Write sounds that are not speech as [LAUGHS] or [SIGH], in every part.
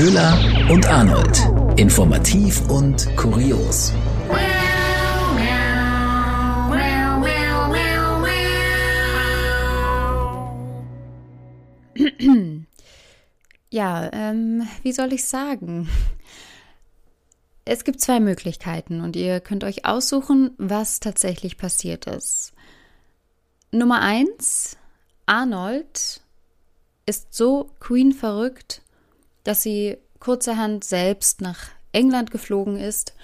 Köhler und Arnold. Informativ und kurios. Ja, ähm, wie soll ich sagen? Es gibt zwei Möglichkeiten und ihr könnt euch aussuchen, was tatsächlich passiert ist. Nummer eins, Arnold ist so Queen verrückt, dass sie kurzerhand selbst nach England geflogen ist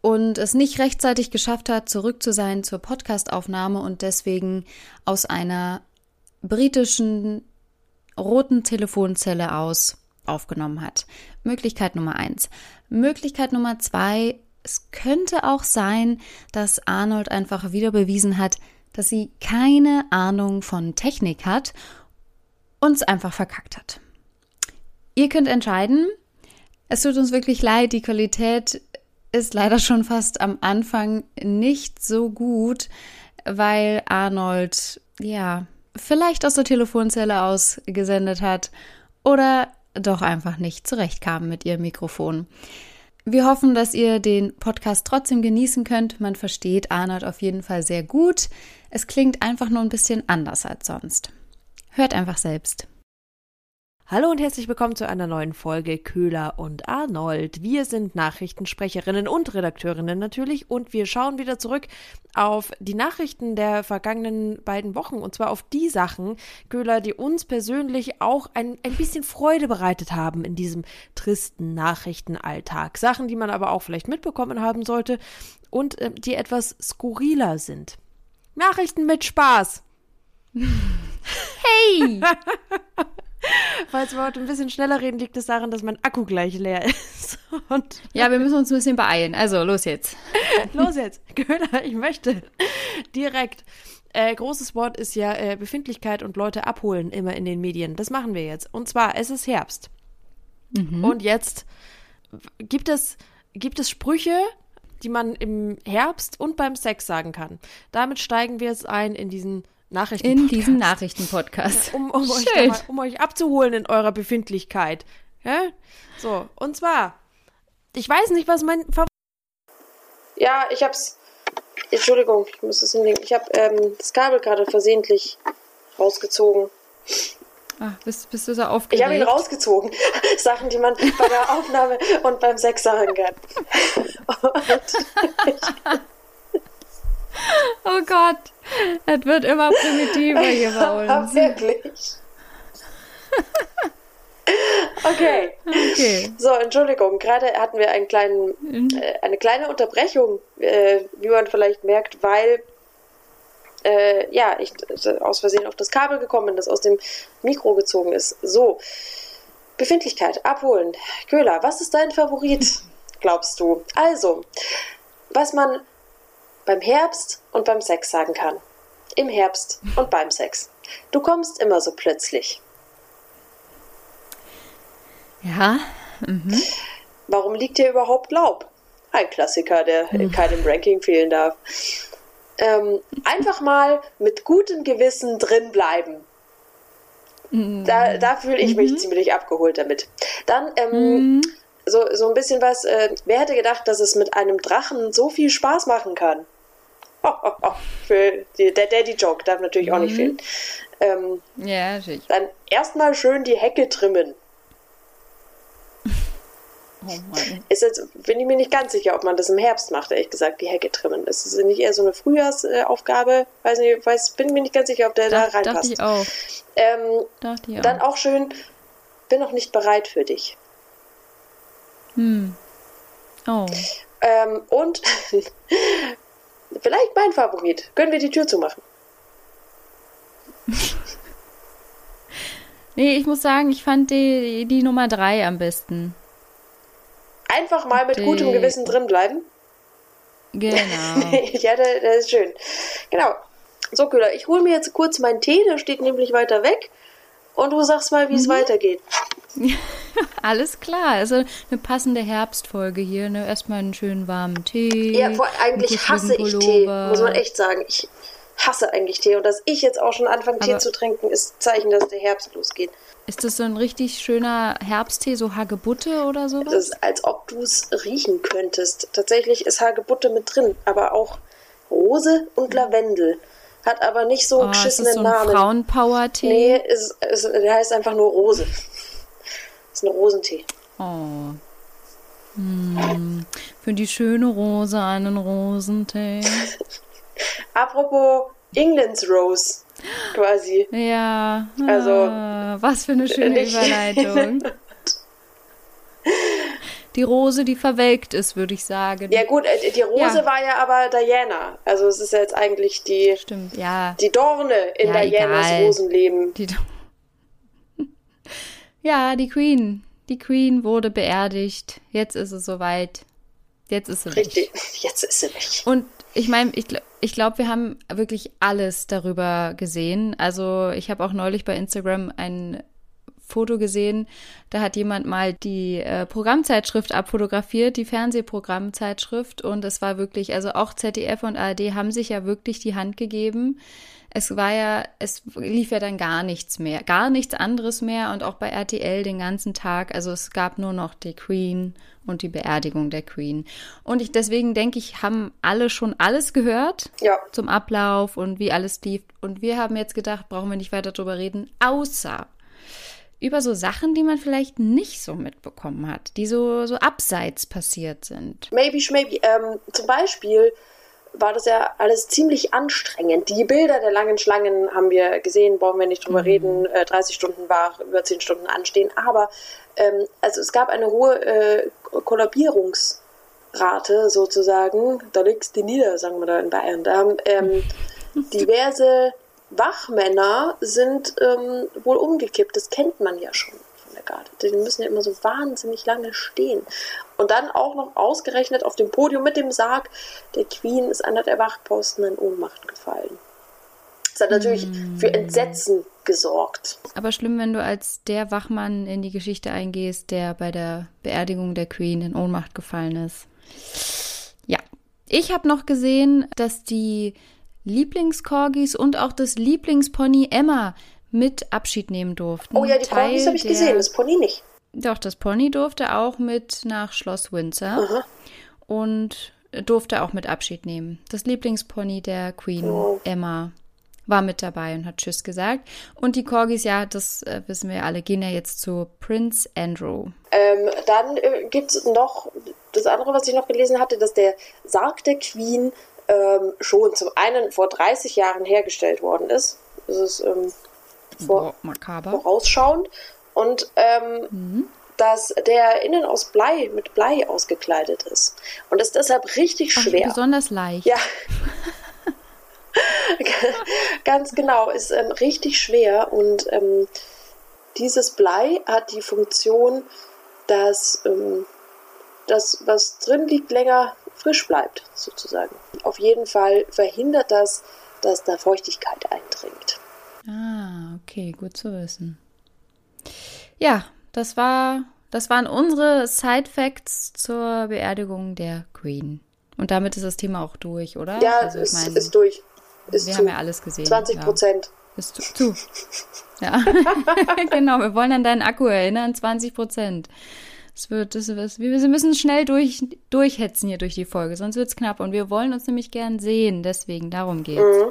und es nicht rechtzeitig geschafft hat, zurück zu sein zur Podcastaufnahme und deswegen aus einer britischen roten Telefonzelle aus aufgenommen hat. Möglichkeit Nummer eins. Möglichkeit Nummer zwei, es könnte auch sein, dass Arnold einfach wieder bewiesen hat, dass sie keine Ahnung von Technik hat und es einfach verkackt hat. Ihr könnt entscheiden. Es tut uns wirklich leid, die Qualität ist leider schon fast am Anfang nicht so gut, weil Arnold, ja, vielleicht aus der Telefonzelle ausgesendet hat oder doch einfach nicht zurechtkam mit ihrem Mikrofon. Wir hoffen, dass ihr den Podcast trotzdem genießen könnt. Man versteht Arnold auf jeden Fall sehr gut. Es klingt einfach nur ein bisschen anders als sonst. Hört einfach selbst. Hallo und herzlich willkommen zu einer neuen Folge Köhler und Arnold. Wir sind Nachrichtensprecherinnen und Redakteurinnen natürlich und wir schauen wieder zurück auf die Nachrichten der vergangenen beiden Wochen und zwar auf die Sachen, Köhler, die uns persönlich auch ein, ein bisschen Freude bereitet haben in diesem tristen Nachrichtenalltag. Sachen, die man aber auch vielleicht mitbekommen haben sollte und äh, die etwas skurriler sind. Nachrichten mit Spaß. [LAUGHS] Hey! [LAUGHS] Falls wir heute ein bisschen schneller reden, liegt es daran, dass mein Akku gleich leer ist. [LAUGHS] Und ja, wir müssen uns ein bisschen beeilen. Also, los jetzt. [LAUGHS] los jetzt. Köhler, ich möchte direkt. Äh, großes Wort ist ja äh, Befindlichkeit und Leute abholen immer in den Medien. Das machen wir jetzt. Und zwar, es ist Herbst. Mhm. Und jetzt gibt es, gibt es Sprüche, die man im Herbst und beim Sex sagen kann. Damit steigen wir jetzt ein in diesen Nachrichtenpodcast. In diesem Nachrichtenpodcast. Um, um, euch mal, um, euch abzuholen in eurer Befindlichkeit. Ja? So, und zwar, ich weiß nicht, was mein Favorit. Ja, ich hab's. Entschuldigung, ich muss das hinlegen. Ich hab ähm, das Kabel gerade versehentlich rausgezogen. Ach, bist, bist du so aufgeregt? Ich habe ihn rausgezogen. [LAUGHS] Sachen, die man bei der [LAUGHS] Aufnahme und beim Sex sagen kann. Oh Gott, es wird immer primitiver [LAUGHS] hier bei uns. Wirklich. Okay. okay. So, Entschuldigung, gerade hatten wir einen kleinen, mhm. äh, eine kleine Unterbrechung, äh, wie man vielleicht merkt, weil äh, ja, ich aus Versehen auf das Kabel gekommen bin, das aus dem Mikro gezogen ist. So, Befindlichkeit, abholen. Köhler, was ist dein Favorit, glaubst du? Also, was man beim Herbst und beim Sex sagen kann. Im Herbst und beim Sex. Du kommst immer so plötzlich. Ja. Mhm. Warum liegt hier überhaupt Laub? Ein Klassiker, der in keinem Ranking fehlen darf. Ähm, einfach mal mit gutem Gewissen drin bleiben. Mhm. Da, da fühle ich mich mhm. ziemlich abgeholt damit. Dann ähm, mhm. so, so ein bisschen was, äh, wer hätte gedacht, dass es mit einem Drachen so viel Spaß machen kann? [LAUGHS] Für die, der Daddy-Joke darf natürlich mhm. auch nicht mhm. fehlen. Ähm, ja, natürlich. Dann erstmal schön die Hecke trimmen. Oh. Ist jetzt, bin ich mir nicht ganz sicher, ob man das im Herbst macht, ehrlich gesagt, die Hecke trimmen. Ist es nicht eher so eine Frühjahrsaufgabe? Weiß nicht, weiß, bin mir nicht ganz sicher, ob der Dach, da reinpasst. Dachte ich auch. Ähm, ich dann auch. auch schön, bin noch nicht bereit für dich. Hm. Oh. Ähm, und [LAUGHS] Vielleicht mein Favorit. Können wir die Tür zumachen? [LAUGHS] nee, ich muss sagen, ich fand die, die Nummer drei am besten. Einfach mal mit die... gutem Gewissen drin bleiben? Genau. [LAUGHS] ja, das, das ist schön. Genau. So, Köhler, ich hole mir jetzt kurz meinen Tee, der steht nämlich weiter weg. Und du sagst mal, wie es mhm. weitergeht. [LAUGHS] Alles klar, also eine passende Herbstfolge hier. Ne? Erstmal einen schönen warmen Tee. Ja, eigentlich hasse ich Tee, muss man echt sagen. Ich hasse eigentlich Tee. Und dass ich jetzt auch schon anfange, Tee zu trinken, ist Zeichen, dass der Herbst losgeht. Ist das so ein richtig schöner Herbsttee, so Hagebutte oder sowas? Das ist, als ob du es riechen könntest. Tatsächlich ist Hagebutte mit drin, aber auch Rose und Lavendel. Hat aber nicht so einen oh, ist beschissenen das so ein Namen. Frauenpower-Tee? Nee, ist, ist, der heißt einfach nur Rose. [LAUGHS] ist ein Rosentee. Oh. Hm. Für die schöne Rose einen Rosentee. [LAUGHS] Apropos England's Rose, quasi. Ja. Also, ah, was für eine schöne Überleitung. [LAUGHS] Die Rose, die verwelkt ist, würde ich sagen. Ja gut, äh, die Rose Ja. war ja aber Diana. Also es ist ja jetzt eigentlich die, Stimmt, ja. die Dorne in Ja, Dianas egal. Rosenleben. Die [LAUGHS] ja, die Queen. Die Queen wurde beerdigt. Jetzt ist es soweit. Jetzt ist sie. Richtig. [LAUGHS] Jetzt ist sie weg. Und ich meine, ich, ich glaube, wir haben wirklich alles darüber gesehen. Also ich habe auch neulich bei Instagram ein Foto gesehen, da hat jemand mal die äh, Programmzeitschrift abfotografiert, die Fernsehprogrammzeitschrift. Und es war wirklich, also auch ZDF und ARD haben sich ja wirklich die Hand gegeben. Es war ja, es lief ja dann gar nichts mehr, gar nichts anderes mehr und auch bei RTL den ganzen Tag. Also es gab nur noch die Queen und die Beerdigung der Queen. Und ich, deswegen denke ich, haben alle schon alles gehört Ja. zum Ablauf und wie alles lief. Und wir haben jetzt gedacht, brauchen wir nicht weiter drüber reden, außer über so Sachen, die man vielleicht nicht so mitbekommen hat, die so, so abseits passiert sind. Maybe, maybe. Ähm, zum Beispiel war das ja alles ziemlich anstrengend. Die Bilder der langen Schlangen haben wir gesehen, brauchen wir nicht drüber reden. Äh, 30 Stunden wach, über 10 Stunden anstehen. Aber ähm, also es gab eine hohe äh, Kollabierungsrate sozusagen. Da legst du die nieder, sagen wir da in Bayern. Da haben ähm, [LAUGHS] diverse Wachmänner sind ähm, wohl umgekippt. Das kennt man ja schon von der Garde. Die müssen ja immer so wahnsinnig lange stehen. Und dann auch noch ausgerechnet auf dem Podium mit dem Sarg der Queen ist einer der Wachposten in Ohnmacht gefallen. Das hat natürlich für Entsetzen gesorgt. Aber schlimm, wenn du als der Wachmann in die Geschichte eingehst, der bei der Beerdigung der Queen in Ohnmacht gefallen ist. Ja. Ich habe noch gesehen, dass die Lieblingskorgis und auch das Lieblingspony Emma mit Abschied nehmen durften. Oh ja, die Teil Corgis habe ich der- gesehen, das Pony nicht. Doch, das Pony durfte auch mit nach Schloss Windsor und durfte auch mit Abschied nehmen. Das Lieblingspony der Queen, Oh. Emma, war mit dabei und hat Tschüss gesagt. Und die Corgis, ja, das äh, wissen wir alle, gehen ja jetzt zu Prince Andrew. Ähm, dann äh, gibt es noch das andere, was ich noch gelesen hatte, dass der Sarg der Queen ähm, schon zum einen vor 30 Jahren hergestellt worden ist. Das ist ähm, vor, makaber. vorausschauend. Und ähm, dass der innen aus Blei, mit Blei ausgekleidet ist. Und ist deshalb richtig Ach, schwer. Besonders leicht. Ja. [LAUGHS] Ganz genau, ist ähm, richtig schwer und ähm, dieses Blei hat die Funktion, dass ähm, das, was drin liegt, länger frisch bleibt, sozusagen. Auf jeden Fall verhindert das, dass da Feuchtigkeit eindringt. Ah, okay, gut zu wissen. Ja, das war, das waren unsere Side Facts zur Beerdigung der Queen. Und damit ist das Thema auch durch, oder? Ja, also, ich ist, meine, ist durch. Ist wir zu. haben ja alles gesehen. 20 ja. Prozent. Ist zu. zu. Ja, [LAUGHS] genau. Wir wollen an deinen Akku erinnern. 20 Prozent. Es wird, das wird, wir müssen schnell durch, durchhetzen hier durch die Folge, sonst wird's knapp. Und wir wollen uns nämlich gern sehen. Deswegen, darum geht's. Mhm.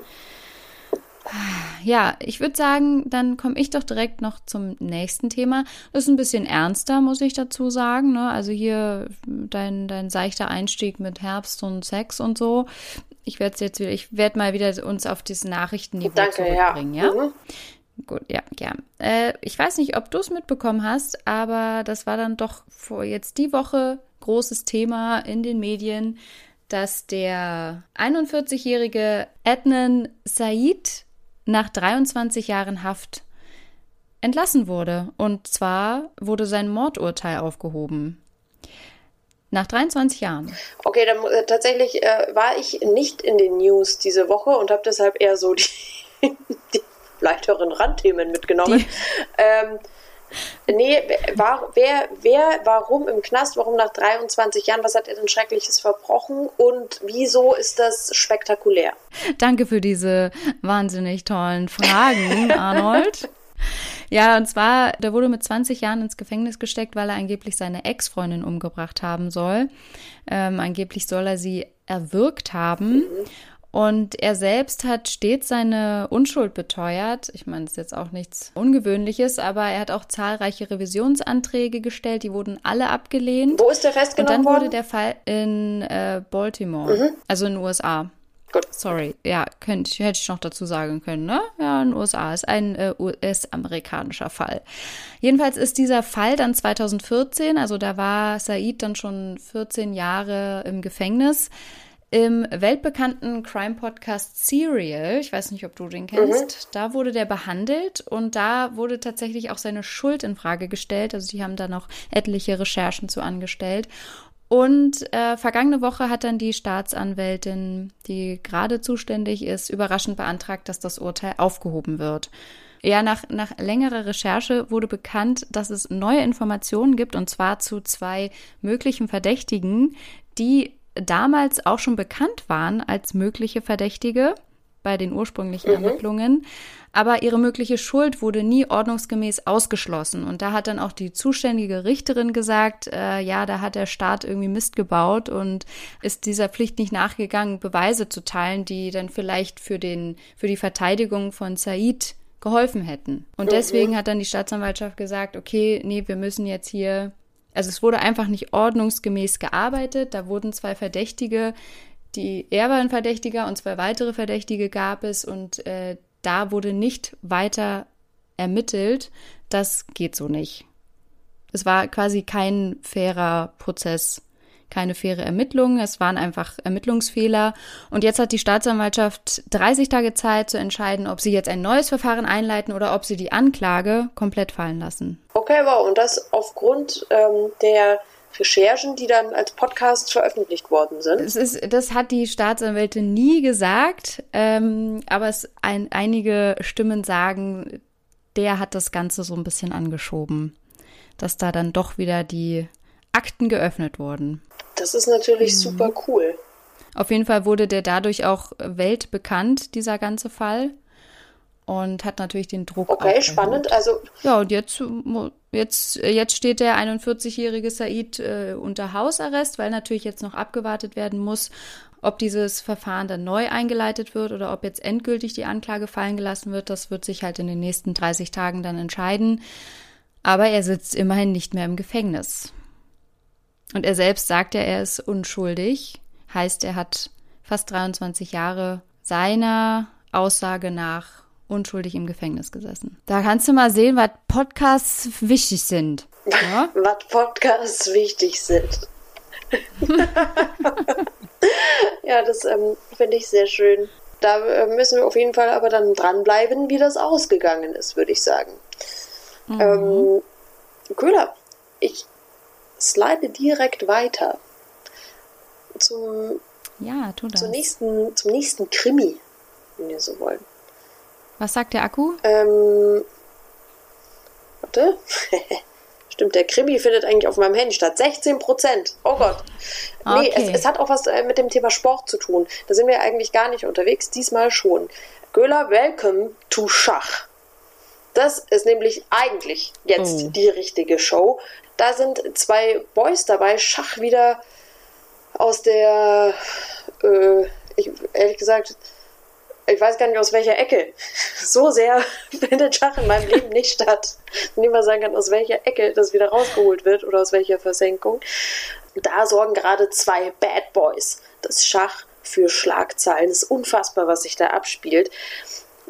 Ja, ich würde sagen, dann komme ich doch direkt noch zum nächsten Thema. Das ist ein bisschen ernster, muss ich dazu sagen. Ne? Also hier dein, dein seichter Einstieg mit Herbst und Sex und so. Ich werde jetzt wieder, ich werde mal wieder uns auf dieses Nachrichtenniveau Danke, ja. zurückbringen, ja? Mhm. Gut, ja, gern. Äh, ich weiß nicht, ob du es mitbekommen hast, aber das war dann doch vor jetzt die Woche großes Thema in den Medien, dass der 41-jährige Adnan Said nach 23 Jahren Haft entlassen wurde. Und zwar wurde sein Mordurteil aufgehoben. Nach 23 Jahren. Okay, dann äh, tatsächlich äh, war ich nicht in den News diese Woche und habe deshalb eher so die, [LAUGHS] die leichteren Randthemen mitgenommen. Ähm, Nee, war, wer, wer, warum im Knast, warum nach 23 Jahren, was hat er denn Schreckliches verbrochen und wieso ist das spektakulär? Danke für diese wahnsinnig tollen Fragen, [LAUGHS] Arnold. Ja, und zwar, der wurde mit 20 Jahren ins Gefängnis gesteckt, weil er angeblich seine Ex-Freundin umgebracht haben soll. Ähm, angeblich soll er sie erwürgt haben. Mhm. Und er selbst hat stets seine Unschuld beteuert. Ich meine, das ist jetzt auch nichts Ungewöhnliches, aber er hat auch zahlreiche Revisionsanträge gestellt, die wurden alle abgelehnt. Wo ist der festgenommen worden? Und dann worden? wurde der Fall in äh, Baltimore, mhm. also in den USA. Gut. Sorry, ja, könnte, hätte ich noch dazu sagen können, ne? Ja, in den USA ist ein äh, US-amerikanischer Fall. Jedenfalls ist dieser Fall dann 2014, also da war Said dann schon 14 Jahre im Gefängnis im weltbekannten Crime-Podcast Serial, ich weiß nicht, ob du den kennst, mhm. da wurde der behandelt und da wurde tatsächlich auch seine Schuld in Frage gestellt. Also die haben da noch etliche Recherchen zu angestellt. Und äh, vergangene Woche hat dann die Staatsanwältin, die gerade zuständig ist, überraschend beantragt, dass das Urteil aufgehoben wird. Ja, nach, nach längerer Recherche wurde bekannt, dass es neue Informationen gibt, und zwar zu zwei möglichen Verdächtigen, die damals auch schon bekannt waren als mögliche Verdächtige bei den ursprünglichen mhm. Ermittlungen. Aber ihre mögliche Schuld wurde nie ordnungsgemäß ausgeschlossen. Und da hat dann auch die zuständige Richterin gesagt, äh, ja, da hat der Staat irgendwie Mist gebaut und ist dieser Pflicht nicht nachgegangen, Beweise zu teilen, die dann vielleicht für, den, für die Verteidigung von Said geholfen hätten. Und mhm. deswegen hat dann die Staatsanwaltschaft gesagt, okay, nee, wir müssen jetzt hier also es wurde einfach nicht ordnungsgemäß gearbeitet. Da wurden zwei Verdächtige, die er war ein Verdächtiger und zwei weitere Verdächtige gab es und äh, da wurde nicht weiter ermittelt. Das geht so nicht. Es war quasi kein fairer Prozess keine faire Ermittlung. Es waren einfach Ermittlungsfehler. Und jetzt hat die Staatsanwaltschaft 30 Tage Zeit zu entscheiden, ob sie jetzt ein neues Verfahren einleiten oder ob sie die Anklage komplett fallen lassen. Okay, wow. Und das aufgrund ähm, der Recherchen, die dann als Podcast veröffentlicht worden sind. Das, ist, das hat die Staatsanwältin nie gesagt, ähm, aber es ein, einige Stimmen sagen, der hat das Ganze so ein bisschen angeschoben, dass da dann doch wieder die Akten geöffnet wurden. Das ist natürlich mhm. super cool. Auf jeden Fall wurde der dadurch auch weltbekannt, dieser ganze Fall. Und hat natürlich den Druck. Okay, spannend. Also ja, und jetzt, jetzt, jetzt steht der 41-jährige Said äh, unter Hausarrest, weil natürlich jetzt noch abgewartet werden muss, ob dieses Verfahren dann neu eingeleitet wird oder ob jetzt endgültig die Anklage fallen gelassen wird. Das wird sich halt in den nächsten 30 Tagen dann entscheiden. Aber er sitzt immerhin nicht mehr im Gefängnis. Und er selbst sagt ja, er ist unschuldig. Heißt, er hat fast 23 Jahre seiner Aussage nach unschuldig im Gefängnis gesessen. Da kannst du mal sehen, was Podcasts wichtig sind. Ja? [LAUGHS] was Podcasts wichtig sind. [LAUGHS] ja, das ähm, finde ich sehr schön. Da äh, müssen wir auf jeden Fall aber dann dranbleiben, wie das ausgegangen ist, würde ich sagen. Mhm. Ähm, Köhler, ich slide direkt weiter zum, ja, tu das. Zum, nächsten, zum nächsten Krimi, wenn wir so wollen. Was sagt der Akku? Ähm, warte. [LAUGHS] Stimmt, der Krimi findet eigentlich auf meinem Handy statt. 16 Prozent. Oh Gott. Nee, okay. es, es, hat auch was äh, mit dem Thema Sport zu tun. Da sind wir eigentlich gar nicht unterwegs, diesmal schon. Göhler, welcome to Schach. Das ist nämlich eigentlich jetzt oh. die richtige Show. Da sind zwei Boys dabei, Schach wieder aus der, äh, ich, ehrlich gesagt, ich weiß gar nicht aus welcher Ecke. [LAUGHS] So sehr [LAUGHS] findet Schach in meinem Leben nicht statt. Niemand sagen kann, aus welcher Ecke das wieder rausgeholt wird oder aus welcher Versenkung. Da sorgen gerade zwei Bad Boys. Das Schach für Schlagzeilen. Es ist unfassbar, was sich da abspielt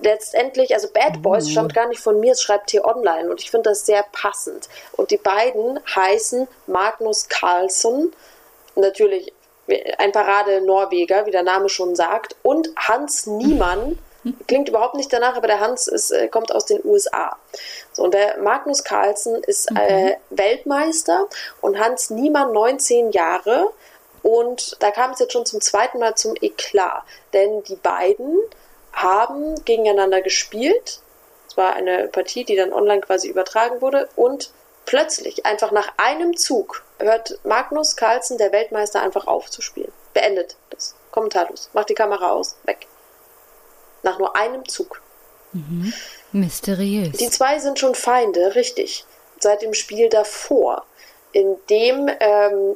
letztendlich, also Bad Boys mhm. stammt gar nicht von mir, es schreibt hier online und ich finde das sehr passend. Und die beiden heißen Magnus Carlsen, natürlich ein Parade-Norweger, wie der Name schon sagt, und Hans Niemann. [LAUGHS] Klingt überhaupt nicht danach, aber der Hans ist, äh, kommt aus den USA. So, und der Magnus Carlsen ist äh. Weltmeister und Hans Niemann 19 Jahre. Und da kam es jetzt schon zum zweiten Mal zum Eklat. Denn die beiden haben gegeneinander gespielt. Es war eine Partie, die dann online quasi übertragen wurde und plötzlich, einfach nach einem Zug, hört Magnus Carlsen, der Weltmeister, einfach auf zu spielen. Beendet das. Kommentarlos. Macht die Kamera aus. Weg. Nach nur einem Zug. Mhm. Mysteriös. Die zwei sind schon Feinde, richtig. Seit dem Spiel davor, in dem ähm,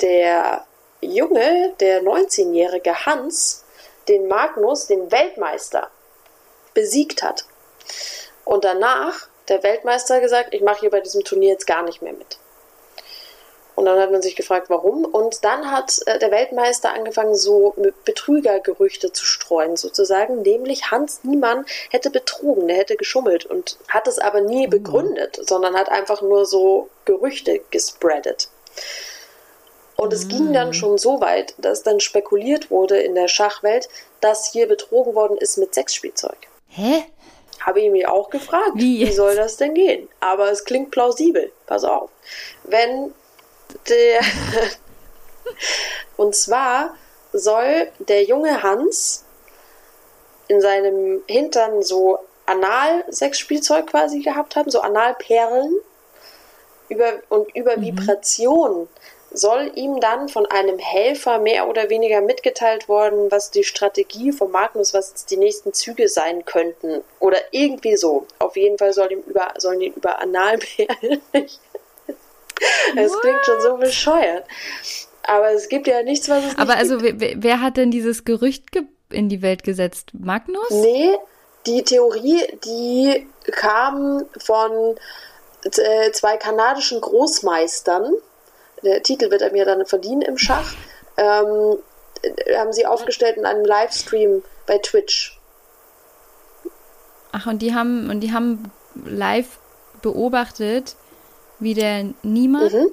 der Junge, der 19-jährige Hans, den Magnus, den Weltmeister, besiegt hat. Und danach der Weltmeister gesagt, ich mache hier bei diesem Turnier jetzt gar nicht mehr mit. Und dann hat man sich gefragt, warum. Und dann hat äh, der Weltmeister angefangen, so Betrügergerüchte zu streuen, sozusagen. Nämlich Hans Niemann hätte betrogen, der hätte geschummelt und hat es aber nie oh. begründet, sondern hat einfach nur so Gerüchte gespreadet. Und es ging dann mm. schon so weit, dass dann spekuliert wurde in der Schachwelt, dass hier betrogen worden ist mit Sexspielzeug. Hä? Habe ich mich auch gefragt, wie, wie soll das denn gehen? Aber es klingt plausibel. Pass auf. Wenn der. [LAUGHS] Und zwar soll der junge Hans in seinem Hintern so Anal-Sexspielzeug quasi gehabt haben, so Analperlen über, und über mhm. Vibration soll ihm dann von einem Helfer mehr oder weniger mitgeteilt worden, was die Strategie von Magnus, was die nächsten Züge sein könnten. Oder irgendwie so. Auf jeden Fall soll ihm über, sollen ihn über Analperlen [LAUGHS] Es klingt schon so bescheuert. Aber es gibt ja nichts, was es nicht Aber also, gibt. wer, wer hat denn dieses Gerücht ge in die Welt gesetzt? Magnus? Nee, die Theorie, die kam von äh, zwei kanadischen Großmeistern. Der Titel wird einem ja dann verdienen im Schach. Ähm, haben sie aufgestellt in einem Livestream bei Twitch. Ach, und die haben, und die haben live beobachtet, wie der niemand, mhm.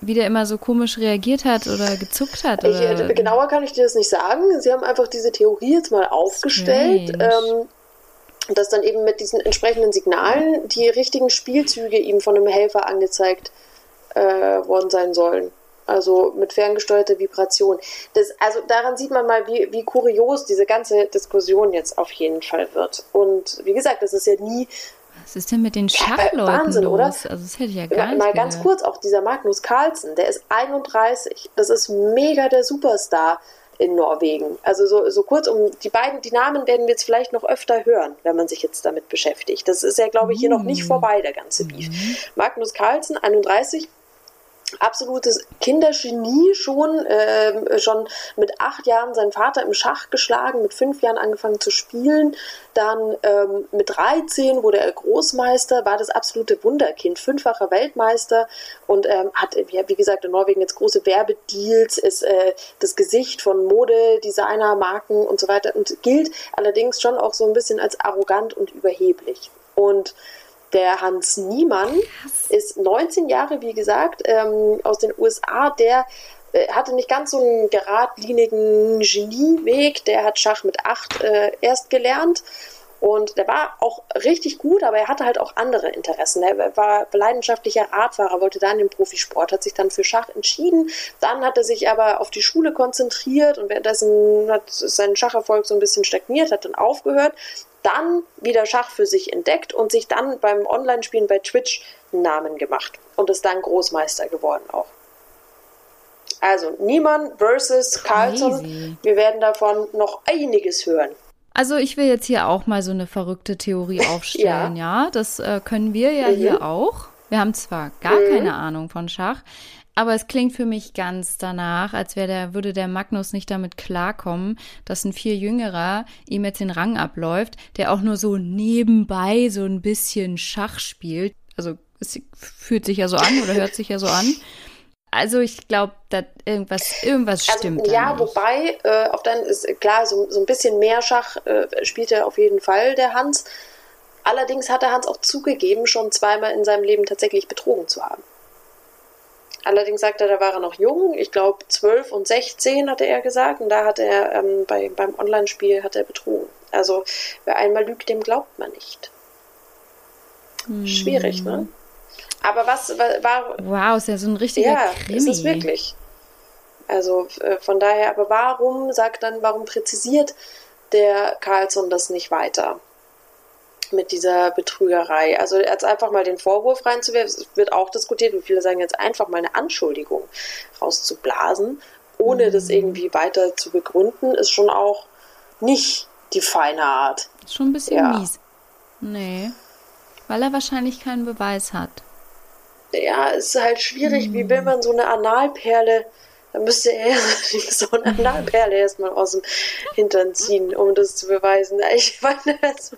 wie der immer so komisch reagiert hat oder gezuckt hat. Oder? Ich, genauer kann ich dir das nicht sagen. Sie haben einfach diese Theorie jetzt mal aufgestellt. Ähm, dass dann eben mit diesen entsprechenden Signalen die richtigen Spielzüge ihm von einem Helfer angezeigt äh, worden sein sollen. Also mit ferngesteuerter Vibration. Das, also daran sieht man mal, wie, wie kurios diese ganze Diskussion jetzt auf jeden Fall wird. Und wie gesagt, das ist ja nie was ist denn mit den Schachleuten ja, Wahnsinn, los? oder? Also das hätte ich ja gar mal, nicht Mal ganz kurz, auch dieser Magnus Carlsen, der ist 31. Das ist mega der Superstar in Norwegen. Also so, so kurz um die beiden, die Namen werden wir jetzt vielleicht noch öfter hören, wenn man sich jetzt damit beschäftigt. Das ist ja, glaube ich, hier noch nicht mm. vorbei, der ganze Beef. Mm. Magnus Carlsen, 31, absolutes Kindergenie schon, äh, schon mit acht Jahren seinen Vater im Schach geschlagen, mit fünf Jahren angefangen zu spielen, dann ähm, mit 13 wurde er Großmeister, war das absolute Wunderkind, fünffacher Weltmeister und ähm, hat, wie gesagt, in Norwegen jetzt große Werbedeals, ist äh, das Gesicht von Mode, Designer, Marken und so weiter und gilt allerdings schon auch so ein bisschen als arrogant und überheblich. Und der Hans Niemann Krass. ist 19 Jahre, wie gesagt, ähm, aus den USA. Der äh, hatte nicht ganz so einen geradlinigen Genieweg. Der hat Schach mit 8 äh, erst gelernt. Und der war auch richtig gut, aber er hatte halt auch andere Interessen. Er war leidenschaftlicher Radfahrer, wollte dann den Profisport, hat sich dann für Schach entschieden. Dann hat er sich aber auf die Schule konzentriert und währenddessen hat sein Schacherfolg so ein bisschen stagniert, hat dann aufgehört dann wieder Schach für sich entdeckt und sich dann beim Online-Spielen bei Twitch einen Namen gemacht und ist dann Großmeister geworden auch. Also Niemann versus Carlson. Wir werden davon noch einiges hören. Also ich will jetzt hier auch mal so eine verrückte Theorie [LAUGHS] aufstellen, ja. ja? Das äh, können wir ja mhm. hier auch. Wir haben zwar gar mhm. keine Ahnung von Schach, aber es klingt für mich ganz danach, als wäre der, würde der Magnus nicht damit klarkommen, dass ein viel jüngerer ihm jetzt den Rang abläuft, der auch nur so nebenbei so ein bisschen Schach spielt. Also es fühlt sich ja so an oder hört sich ja so an. Also ich glaube, dass irgendwas, irgendwas also, stimmt. Ja, wobei, äh, auch dann ist klar, so, so ein bisschen mehr Schach äh, spielt er auf jeden Fall, der Hans. Allerdings hat der Hans auch zugegeben, schon zweimal in seinem Leben tatsächlich betrogen zu haben. Allerdings sagt er, da war er noch jung. Ich glaube, 12 und 16 hatte er gesagt. Und da hat er ähm, bei, beim Online-Spiel hat er betrogen. Also, wer einmal lügt, dem glaubt man nicht. Hm. Schwierig, ne? Aber was war. Wow, ist ja so ein richtiger ja, Krimi. ist es wirklich. Also äh, von daher, aber warum sagt dann, warum präzisiert der Carlson das nicht weiter mit dieser Betrügerei. Also jetzt einfach mal den Vorwurf reinzuwerfen, es wird auch diskutiert und viele sagen jetzt einfach mal eine Anschuldigung rauszublasen, ohne mhm. das irgendwie weiter zu begründen, ist schon auch nicht die feine Art. Ist schon ein bisschen ja. mies. Nee. Weil er wahrscheinlich keinen Beweis hat. Ja, ist halt schwierig. Mhm. Wie will man so eine Analperle da müsste er [LAUGHS] so eine Analperle erstmal aus dem Hintern ziehen, um das zu beweisen. Ich meine, das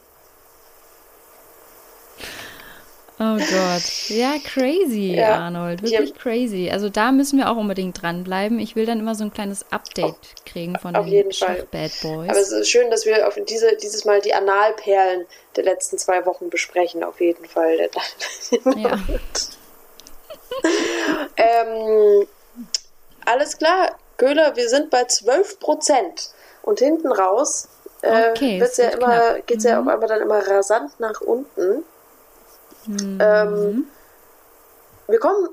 Oh Gott. Ja, crazy, ja. Arnold. Wirklich ja. crazy. Also da müssen wir auch unbedingt dranbleiben. Ich will dann immer so ein kleines Update kriegen von auf den jeden Fall. Bad Boys. Aber es ist schön, dass wir auf diese, dieses Mal die Analperlen der letzten zwei Wochen besprechen. Auf jeden Fall. Ja. [LAUGHS] ähm, alles klar, Köhler, wir sind bei 12 Prozent. Und hinten raus äh, okay, ja immer, geht es mhm. ja auf einmal dann immer rasant nach unten. Mhm. Ähm, wir kommen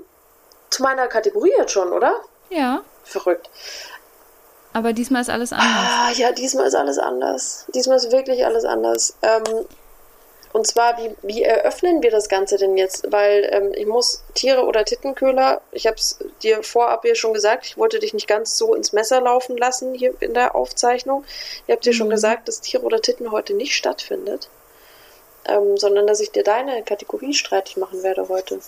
zu meiner Kategorie jetzt schon, oder? Ja. Verrückt. Aber diesmal ist alles anders. Ah, ja, diesmal ist alles anders. Diesmal ist wirklich alles anders. Ähm, und zwar, wie, wie eröffnen wir das Ganze denn jetzt? Weil ähm, ich muss Tiere oder Tittenköhler, ich habe es dir vorab hier schon gesagt, ich wollte dich nicht ganz so ins Messer laufen lassen hier in der Aufzeichnung. Ich habe dir mhm. schon gesagt, dass Tiere oder Titten heute nicht stattfindet, ähm, sondern dass ich dir deine Kategorie streitig machen werde heute.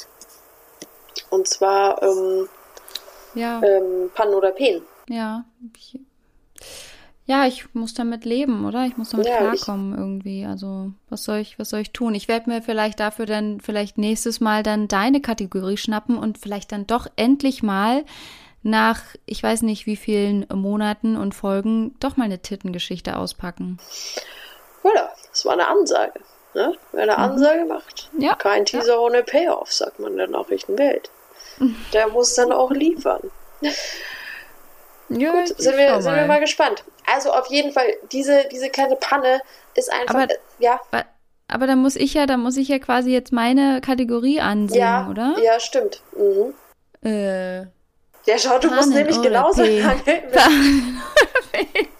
Und zwar ähm, ja. ähm, Pannen oder Pen. Ja. Ich ja, ich muss damit leben, oder? Ich muss damit ja, klarkommen irgendwie. Also, was soll ich, was soll ich tun? Ich werde mir vielleicht dafür dann vielleicht nächstes Mal dann deine Kategorie schnappen und vielleicht dann doch endlich mal nach, ich weiß nicht wie vielen Monaten und Folgen, doch mal eine Tittengeschichte auspacken. Ja, das war eine Ansage. Ne? Wer eine mhm. Ansage macht, ja, kein Teaser ja. ohne Payoff, sagt man in der Nachrichtenwelt. Der muss dann auch liefern. Ja, Gut, sind wir, sind wir mal gespannt. Also auf jeden Fall, diese, diese kleine Panne ist einfach, aber, ja. Aber da muss ich ja, da muss ich ja quasi jetzt meine Kategorie ansehen, ja, oder? Ja, stimmt. Mhm. Äh, ja, schau, du musst nämlich genauso [LAUGHS]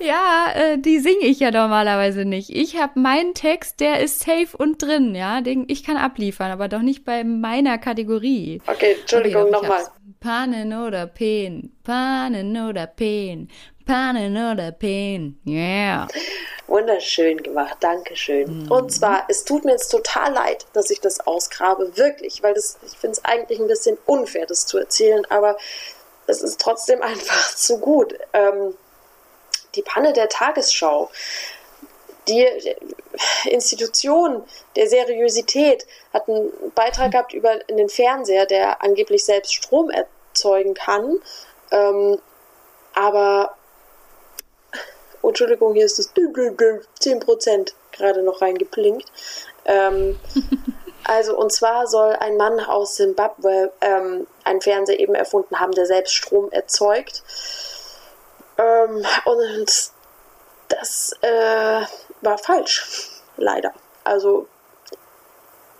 Ja, äh, die singe ich ja normalerweise nicht. Ich habe meinen Text, der ist safe und drin, ja. Den ich kann abliefern, aber doch nicht bei meiner Kategorie. Okay, Entschuldigung, okay, nochmal. Pannen oder Pen, Pannen oder Pen, Pannen oder Pen, yeah. Wunderschön gemacht, Dankeschön. Mhm. Und zwar, es tut mir jetzt total leid, dass ich das ausgrabe, wirklich, weil das, ich finde es eigentlich ein bisschen unfair, das zu erzählen, aber es ist trotzdem [LAUGHS] einfach zu gut. Ähm, die Panne der Tagesschau die Institution der Seriosität hat einen Beitrag gehabt über den Fernseher, der angeblich selbst Strom erzeugen kann. Ähm, aber, Entschuldigung, hier ist das 10% gerade noch reingeplinkt. Ähm, also, und zwar soll ein Mann aus Zimbabwe ähm, einen Fernseher eben erfunden haben, der selbst Strom erzeugt. Ähm, und das äh, war falsch, leider. Also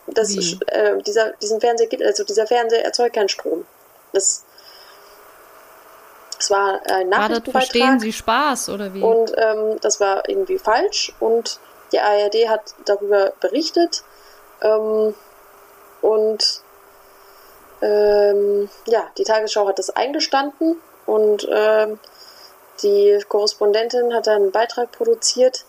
das äh, dieser, diesen Fernseher gibt, also dieser Fernseher erzeugt keinen Strom. Das, das war ein Nachrichtenbeitrag. War verstehen Sie Spaß oder wie? Und ähm, das war irgendwie falsch und die ARD hat darüber berichtet ähm, und ähm, ja, die Tagesschau hat das eingestanden und ähm, die Korrespondentin hat dann einen Beitrag produziert.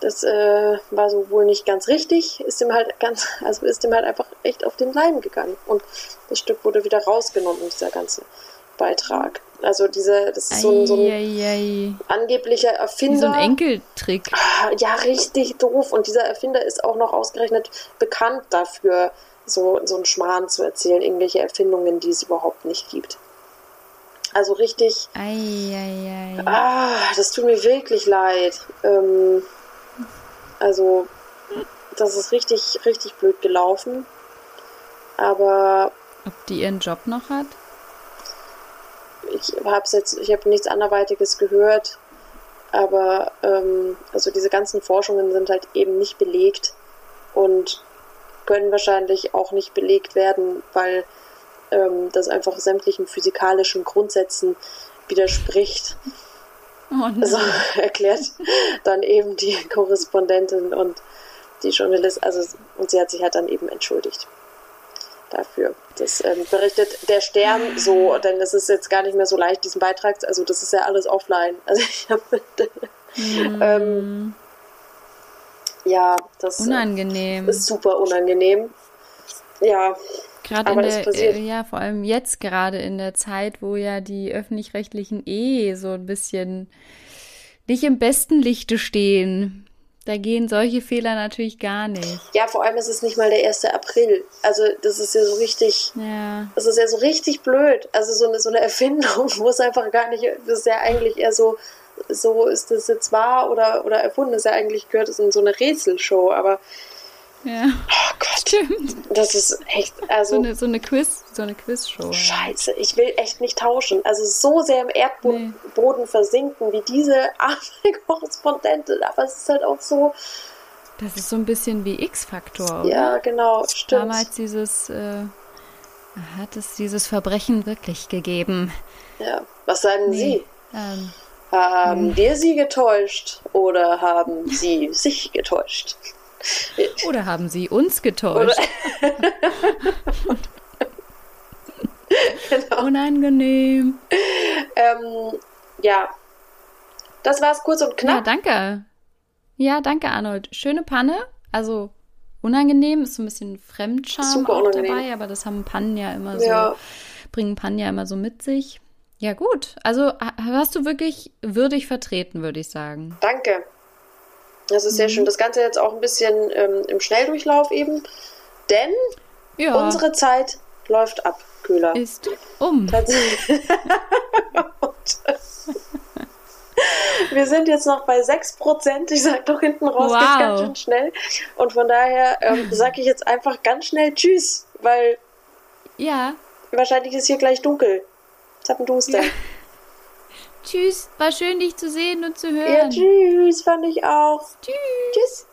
Das äh, war so wohl nicht ganz richtig, ist ihm halt ganz, [LAUGHS] also ist ihm halt einfach echt auf den Leim gegangen. Und das Stück wurde wieder rausgenommen, dieser ganze Beitrag. Also diese, das ist so ein, so ein angeblicher Erfinder. Wie so ein Enkeltrick. Ah, ja, richtig doof. Und dieser Erfinder ist auch noch ausgerechnet bekannt dafür, so, so einen Schmarrn zu erzählen, irgendwelche Erfindungen, die es überhaupt nicht gibt. Also richtig. Ei, ei, ei. Ah, das tut mir wirklich leid. Ähm, also, das ist richtig, richtig blöd gelaufen. Aber. Ob die ihren Job noch hat? Ich habe jetzt, ich habe nichts anderweitiges gehört. Aber ähm, also diese ganzen Forschungen sind halt eben nicht belegt und können wahrscheinlich auch nicht belegt werden, weil ähm, das einfach sämtlichen physikalischen Grundsätzen widerspricht. Oh so [LAUGHS] erklärt dann eben die Korrespondentin und die Journalistin, also und sie hat sich halt dann eben entschuldigt dafür. Das ähm, berichtet der Stern so, denn es ist jetzt gar nicht mehr so leicht, diesen Beitrag, also das ist ja alles offline. [LAUGHS] Also ich habe Hm. ähm, ja, das äh, Unangenehm. ist super unangenehm. Ja, Gerade in der, äh, ja, vor allem jetzt gerade in der Zeit, wo ja die öffentlich-rechtlichen eh so ein bisschen nicht im besten Lichte stehen. Da gehen solche Fehler natürlich gar nicht. ja, vor allem ist es nicht mal der 1. April. Also das ist ja so richtig, Ja. das ist ja so richtig blöd. Also so eine, so eine Erfindung, [LAUGHS] wo es einfach gar nicht, das ist ja eigentlich eher so, so ist das jetzt wahr oder, oder erfunden, das ist ja eigentlich gehört es in so eine Rätselshow, aber Ja. oh Gott, Stimmt. das ist echt, So also eine, so eine Quiz, so eine Quizshow. scheiße, ich will echt nicht tauschen. Also so sehr im Erdboden Nee. Versinken wie diese arme [LAUGHS] Korrespondentin, aber es ist halt auch so, Das ist so ein bisschen wie X-Faktor, ja genau, stimmt. Damals dieses, äh, hat es dieses Verbrechen wirklich gegeben? Ja, was sagen Sie? Ähm, Haben wir Sie getäuscht oder haben Sie sich getäuscht? Oder haben sie uns getäuscht? Genau. [LAUGHS] Unangenehm. Ähm, ja, das war's kurz und Ja, knapp. danke. Ja, danke, Arnold. Schöne Panne. Also unangenehm, ist so ein bisschen Fremdscham Super auch unangenehm. dabei, aber das haben Pannen ja immer so, Ja. bringen Pannen ja immer so mit sich. Ja, gut. Also ha- hast du wirklich würdig vertreten, würde ich sagen. Danke. Das ist sehr Mhm. schön. Das Ganze jetzt auch ein bisschen ähm, im Schnelldurchlauf eben, denn Ja, unsere Zeit läuft ab, Köhler. ist um. Tatsächlich. [LAUGHS] Wir sind jetzt noch bei 6%. Ich sag doch hinten raus, geht Wow. ganz schön schnell. Und von daher ähm, sage ich jetzt einfach ganz schnell Tschüss, weil Ja. wahrscheinlich ist hier gleich dunkel. Zappenduster. Ja. Tschüss, war schön, dich zu sehen und zu Ja, hören. tschüss, fand ich auch. Tschüss. Tschüss.